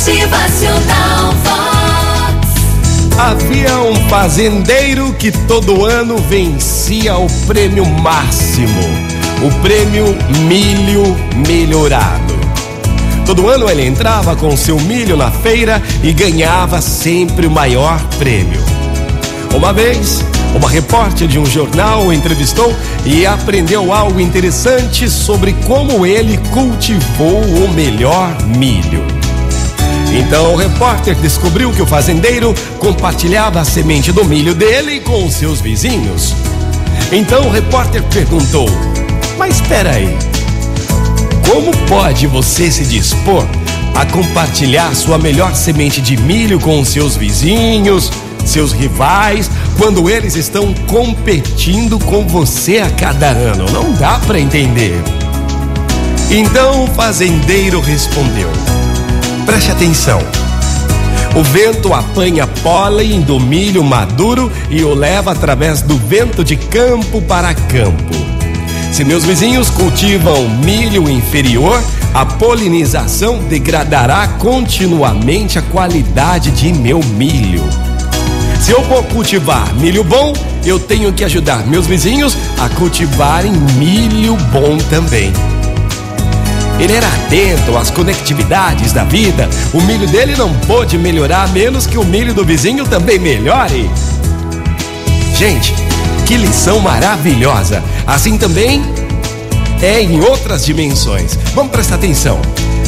Motivacional Vox. Havia um fazendeiro que todo ano vencia o prêmio máximo, o prêmio milho melhorado. Todo ano ele entrava com seu milho na feira e ganhava sempre o maior prêmio. Uma vez, uma repórter de um jornal o entrevistou e aprendeu algo interessante sobre como ele cultivou o melhor milho. Então o repórter descobriu que o fazendeiro compartilhava a semente do milho dele com seus vizinhos. Então o repórter perguntou: Mas espera aí, como pode você se dispor a compartilhar sua melhor semente de milho com seus vizinhos, seus rivais, quando eles estão competindo com você a cada ano? Não dá para entender. Então o fazendeiro respondeu: Preste atenção. O vento apanha pólen do milho maduro e o leva através do vento de campo para campo. Se meus vizinhos cultivam milho inferior, a polinização degradará continuamente a qualidade de meu milho. Se eu vou cultivar milho bom, eu tenho que ajudar meus vizinhos a cultivarem milho bom também. Ele era atento às conectividades da vida. O milho dele não pôde melhorar menos que o milho do vizinho também melhore. Gente, que lição maravilhosa! Assim também é em outras dimensões. Vamos prestar atenção.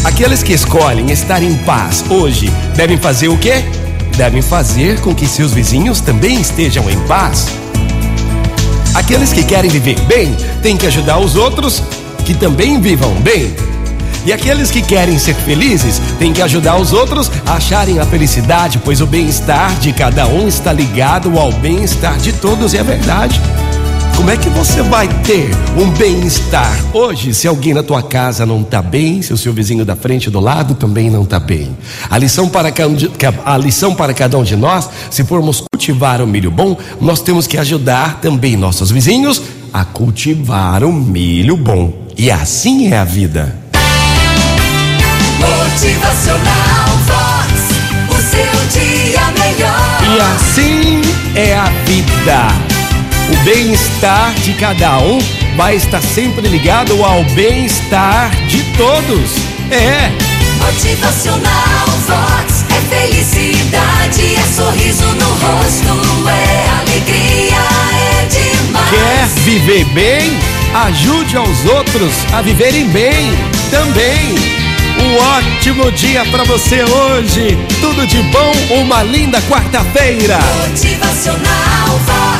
Aqueles que escolhem estar em paz hoje devem fazer o quê? Devem fazer com que seus vizinhos também estejam em paz. Aqueles que querem viver bem têm que ajudar os outros que também vivam bem. E aqueles que querem ser felizes têm que ajudar os outros a acharem a felicidade, pois o bem-estar de cada um está ligado ao bem-estar de todos, e é verdade. Como é que você vai ter um bem-estar hoje se alguém na tua casa não está bem, se o seu vizinho da frente do lado também não está bem? A lição, para, a lição para cada um de nós, se formos cultivar o milho bom, nós temos que ajudar também nossos vizinhos a cultivar o milho bom. E assim é a vida. Motivacional Vox. O seu dia melhor. E assim é a vida. O bem-estar de cada um vai estar sempre ligado ao bem-estar de todos. É. Motivacional Vox. É felicidade, é sorriso no rosto, é alegria, é demais. Quer viver bem? Ajude aos outros a viverem bem também. Um ótimo dia para você hoje. Tudo de bom, uma linda quarta-feira. Motivacional.